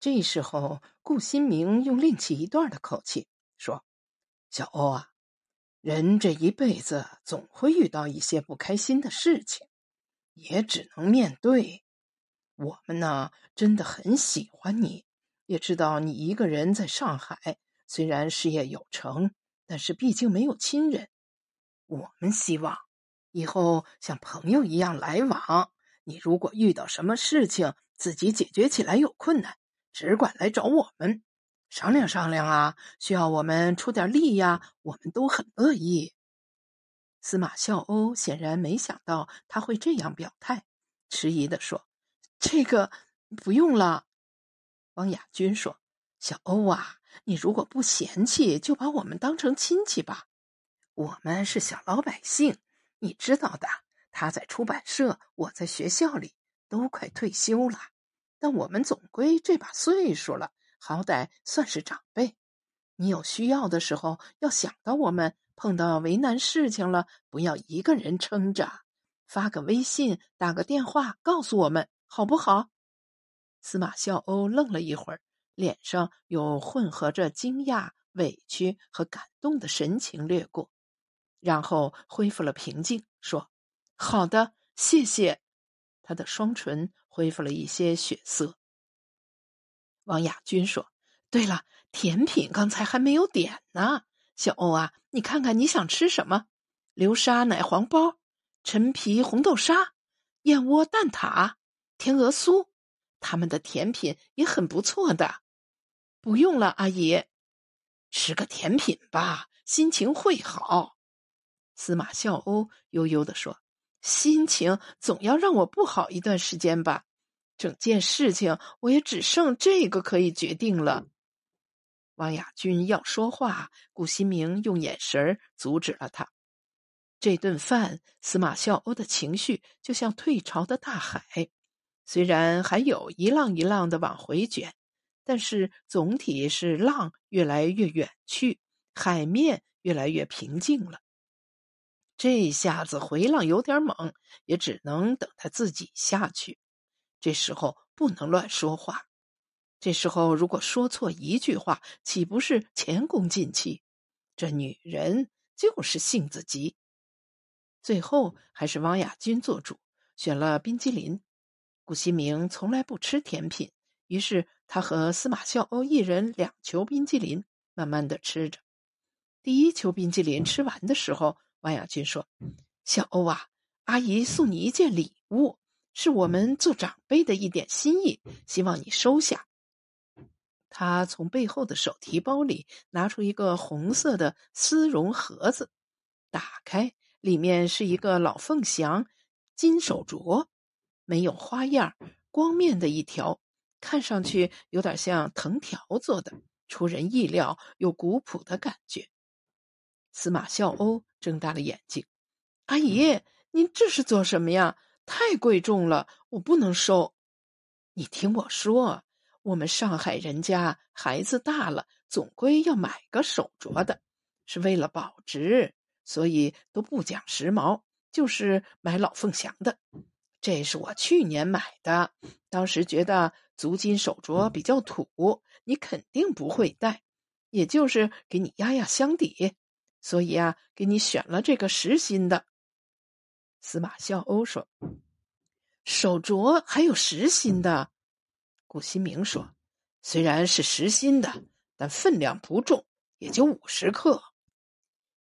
这时候，顾新明用另起一段的口气说：“小欧啊，人这一辈子总会遇到一些不开心的事情，也只能面对。我们呢，真的很喜欢你，也知道你一个人在上海，虽然事业有成，但是毕竟没有亲人。我们希望以后像朋友一样来往。你如果遇到什么事情，自己解决起来有困难。”只管来找我们商量商量啊！需要我们出点力呀，我们都很乐意。司马笑欧显然没想到他会这样表态，迟疑的说：“这个不用了。”王亚军说：“小欧啊，你如果不嫌弃，就把我们当成亲戚吧。我们是小老百姓，你知道的。他在出版社，我在学校里，都快退休了。”但我们总归这把岁数了，好歹算是长辈。你有需要的时候要想到我们，碰到为难事情了，不要一个人撑着，发个微信、打个电话告诉我们，好不好？司马笑欧愣了一会儿，脸上有混合着惊讶、委屈和感动的神情掠过，然后恢复了平静，说：“好的，谢谢。”他的双唇恢复了一些血色。王亚军说：“对了，甜品刚才还没有点呢。小欧啊，你看看你想吃什么？流沙奶黄包、陈皮红豆沙、燕窝蛋挞、天鹅酥，他们的甜品也很不错的。不用了，阿姨，吃个甜品吧，心情会好。”司马笑欧悠悠的说。心情总要让我不好一段时间吧，整件事情我也只剩这个可以决定了。王亚军要说话，顾新明用眼神阻止了他。这顿饭，司马笑欧的情绪就像退潮的大海，虽然还有一浪一浪的往回卷，但是总体是浪越来越远去，海面越来越平静了。这下子回浪有点猛，也只能等他自己下去。这时候不能乱说话。这时候如果说错一句话，岂不是前功尽弃？这女人就是性子急。最后还是汪亚军做主，选了冰激凌。顾新明从来不吃甜品，于是他和司马笑欧一人两球冰激凌，慢慢的吃着。第一球冰激凌吃完的时候。王亚军说：“小欧啊，阿姨送你一件礼物，是我们做长辈的一点心意，希望你收下。”他从背后的手提包里拿出一个红色的丝绒盒子，打开，里面是一个老凤祥金手镯，没有花样，光面的一条，看上去有点像藤条做的，出人意料又古朴的感觉。司马笑欧。睁大了眼睛，阿姨，您这是做什么呀？太贵重了，我不能收。你听我说，我们上海人家孩子大了，总归要买个手镯的，是为了保值，所以都不讲时髦，就是买老凤祥的。这是我去年买的，当时觉得足金手镯比较土，你肯定不会戴，也就是给你压压箱底。所以啊，给你选了这个实心的。司马笑欧说：“手镯还有实心的。”顾新明说：“虽然是实心的，但分量不重，也就五十克。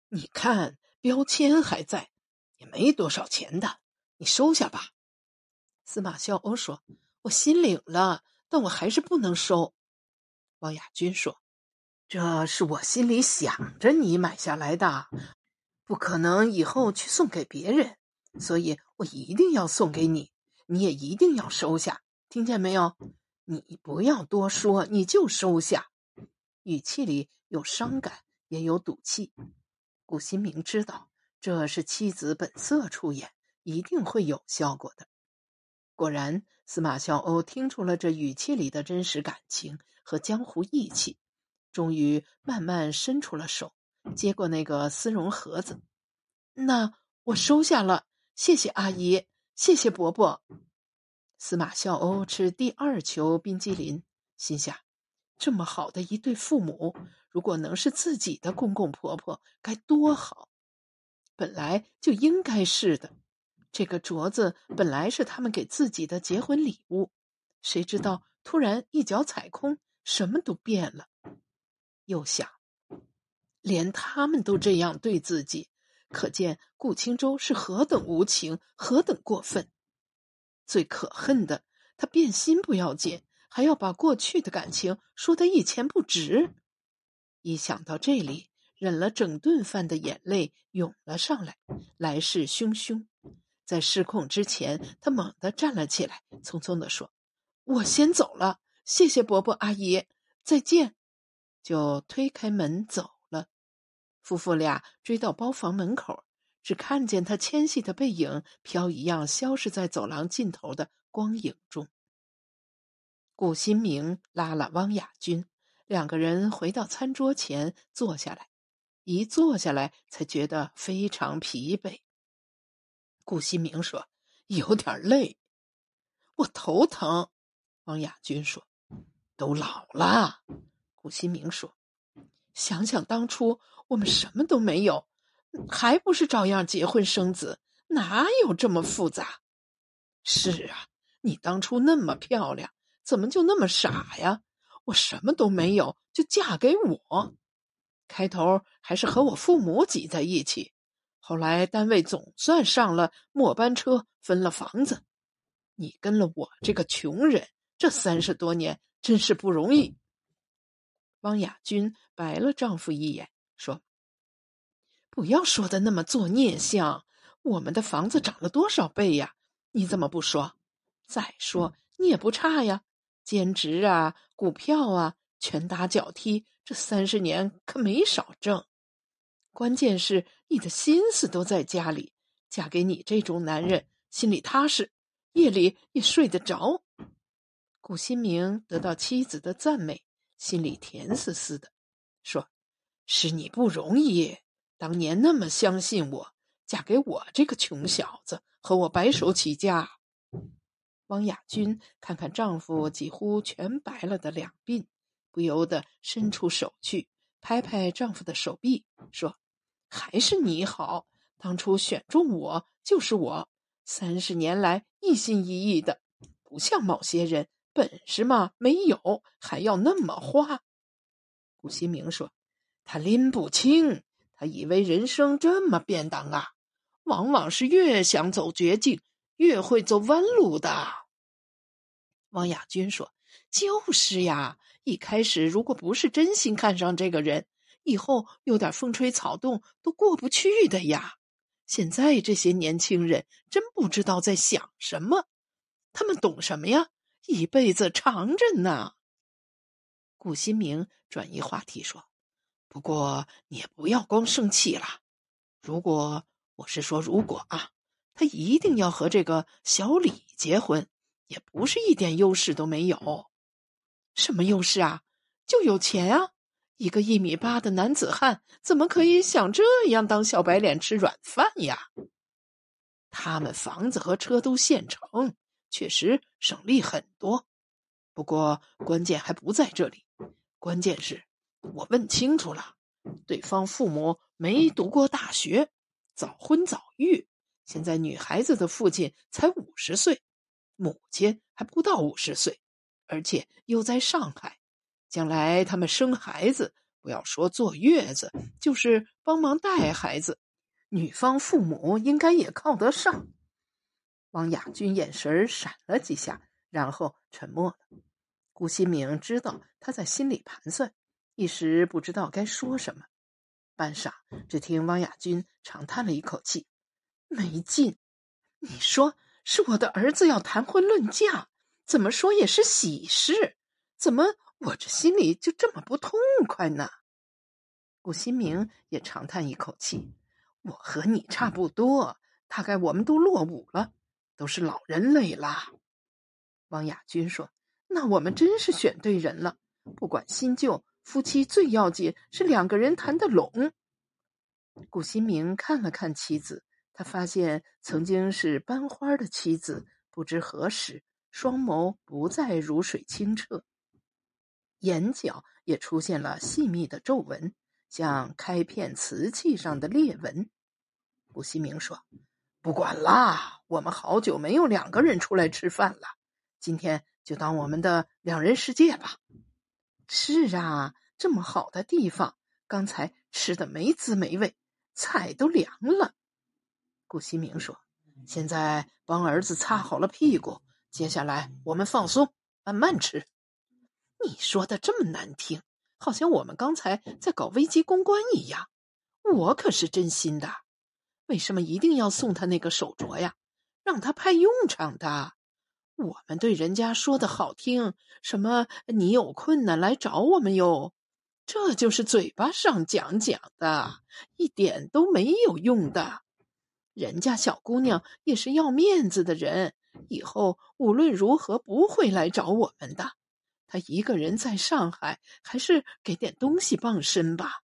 你看标签还在，也没多少钱的，你收下吧。”司马笑欧说：“我心领了，但我还是不能收。”王亚军说。这是我心里想着你买下来的，不可能以后去送给别人，所以我一定要送给你，你也一定要收下，听见没有？你不要多说，你就收下。语气里有伤感，也有赌气。顾新明知道这是妻子本色出演，一定会有效果的。果然，司马笑欧听出了这语气里的真实感情和江湖义气。终于慢慢伸出了手，接过那个丝绒盒子。那我收下了，谢谢阿姨，谢谢伯伯。司马笑欧吃第二球冰激凌，心想：这么好的一对父母，如果能是自己的公公婆婆，该多好！本来就应该是的。这个镯子本来是他们给自己的结婚礼物，谁知道突然一脚踩空，什么都变了。又想，连他们都这样对自己，可见顾青舟是何等无情，何等过分。最可恨的，他变心不要紧，还要把过去的感情说得一钱不值。一想到这里，忍了整顿饭的眼泪涌了上来，来势汹汹。在失控之前，他猛地站了起来，匆匆地说：“我先走了，谢谢伯伯阿姨，再见。”就推开门走。夫妇俩追到包房门口，只看见他纤细的背影飘一样消失在走廊尽头的光影中。顾新明拉了汪亚军，两个人回到餐桌前坐下来，一坐下来才觉得非常疲惫。顾新明说：“有点累，我头疼。”汪亚军说：“都老了。”顾新明说：“想想当初我们什么都没有，还不是照样结婚生子？哪有这么复杂？”是啊，你当初那么漂亮，怎么就那么傻呀？我什么都没有，就嫁给我。开头还是和我父母挤在一起。后来单位总算上了末班车，分了房子。你跟了我这个穷人，这三十多年真是不容易。汪雅君白了丈夫一眼，说：“不要说的那么作孽相。我们的房子涨了多少倍呀？你怎么不说？再说你也不差呀，兼职啊，股票啊，拳打脚踢，这三十年可没少挣。”关键是你的心思都在家里，嫁给你这种男人，心里踏实，夜里也睡得着。顾新明得到妻子的赞美，心里甜丝丝的，说：“是你不容易，当年那么相信我，嫁给我这个穷小子，和我白手起家。”汪亚军看看丈夫几乎全白了的两鬓，不由得伸出手去拍拍丈夫的手臂，说。还是你好，当初选中我就是我，三十年来一心一意的，不像某些人本事嘛没有，还要那么花。顾新明说：“他拎不清，他以为人生这么便当啊，往往是越想走绝境，越会走弯路的。”王亚军说：“就是呀，一开始如果不是真心看上这个人。”以后有点风吹草动都过不去的呀！现在这些年轻人真不知道在想什么，他们懂什么呀？一辈子长着呢。顾新明转移话题说：“不过你也不要光生气了。如果我是说如果啊，他一定要和这个小李结婚，也不是一点优势都没有。什么优势啊？就有钱啊！”一个一米八的男子汉，怎么可以想这样当小白脸吃软饭呀？他们房子和车都现成，确实省力很多。不过关键还不在这里，关键是我问清楚了，对方父母没读过大学，早婚早育。现在女孩子的父亲才五十岁，母亲还不到五十岁，而且又在上海。将来他们生孩子，不要说坐月子，就是帮忙带孩子，女方父母应该也靠得上。汪亚军眼神闪了几下，然后沉默了。顾新明知道他在心里盘算，一时不知道该说什么。半晌，只听汪亚军长叹了一口气：“没劲！你说是我的儿子要谈婚论嫁，怎么说也是喜事，怎么？”我这心里就这么不痛快呢。顾新明也长叹一口气：“我和你差不多，大概我们都落伍了，都是老人类啦。”王亚军说：“那我们真是选对人了。不管新旧，夫妻最要紧是两个人谈得拢。”顾新明看了看妻子，他发现曾经是班花的妻子，不知何时双眸不再如水清澈。眼角也出现了细密的皱纹，像开片瓷器上的裂纹。顾西明说：“不管啦，我们好久没有两个人出来吃饭了，今天就当我们的两人世界吧。”是啊，这么好的地方，刚才吃的没滋没味，菜都凉了。顾西明说：“现在帮儿子擦好了屁股，接下来我们放松，慢慢吃。”你说的这么难听，好像我们刚才在搞危机公关一样。我可是真心的。为什么一定要送他那个手镯呀？让他派用场的。我们对人家说的好听，什么你有困难来找我们哟，这就是嘴巴上讲讲的，一点都没有用的。人家小姑娘也是要面子的人，以后无论如何不会来找我们的。她一个人在上海，还是给点东西傍身吧。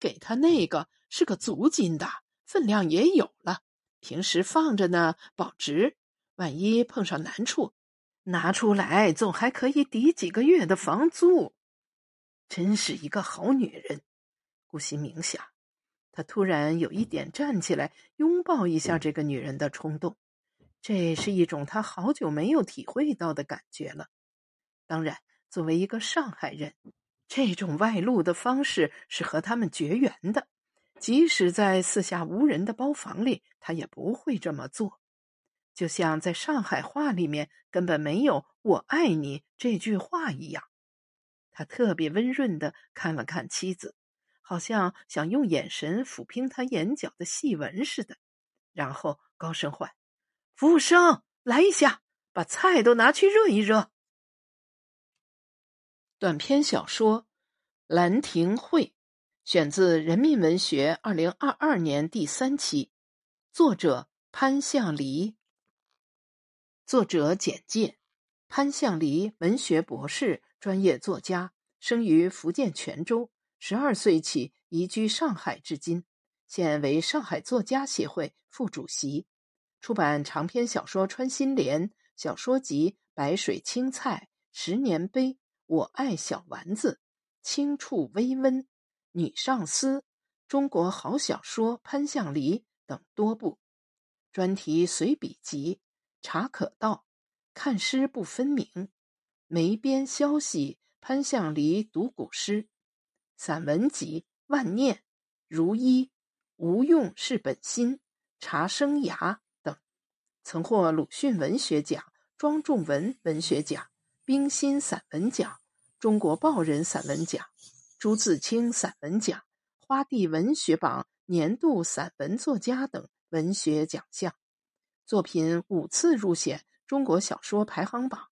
给她那个是个足金的。分量也有了，平时放着呢，保值。万一碰上难处，拿出来总还可以抵几个月的房租。真是一个好女人，顾惜明想。他突然有一点站起来拥抱一下这个女人的冲动，这是一种他好久没有体会到的感觉了。当然，作为一个上海人，这种外露的方式是和他们绝缘的。即使在四下无人的包房里，他也不会这么做。就像在上海话里面根本没有“我爱你”这句话一样。他特别温润的看了看妻子，好像想用眼神抚平他眼角的细纹似的，然后高声唤：“服务生，来一下，把菜都拿去热一热。”短篇小说《兰亭会》。选自《人民文学》二零二二年第三期，作者潘向黎。作者简介：潘向黎，文学博士，专业作家，生于福建泉州，十二岁起移居上海至今，现为上海作家协会副主席，出版长篇小说《穿心莲》、小说集《白水青菜》、《十年碑》、《我爱小丸子》、《轻触微温》。女上司、中国好小说潘向黎等多部，专题随笔集、茶可道、看诗不分明、梅边消息、潘向黎读古诗、散文集、万念、如一、无用是本心、茶生涯等，曾获鲁迅文学奖、庄仲文文学奖、冰心散文奖、中国报人散文奖。朱自清散文奖、花地文学榜年度散文作家等文学奖项，作品五次入选中国小说排行榜，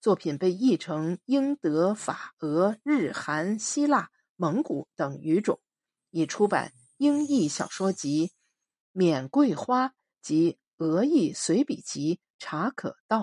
作品被译成英、德、法、俄、日、韩、希腊、蒙古等语种，已出版英译小说集《缅桂花》及俄译随笔集《茶可道》。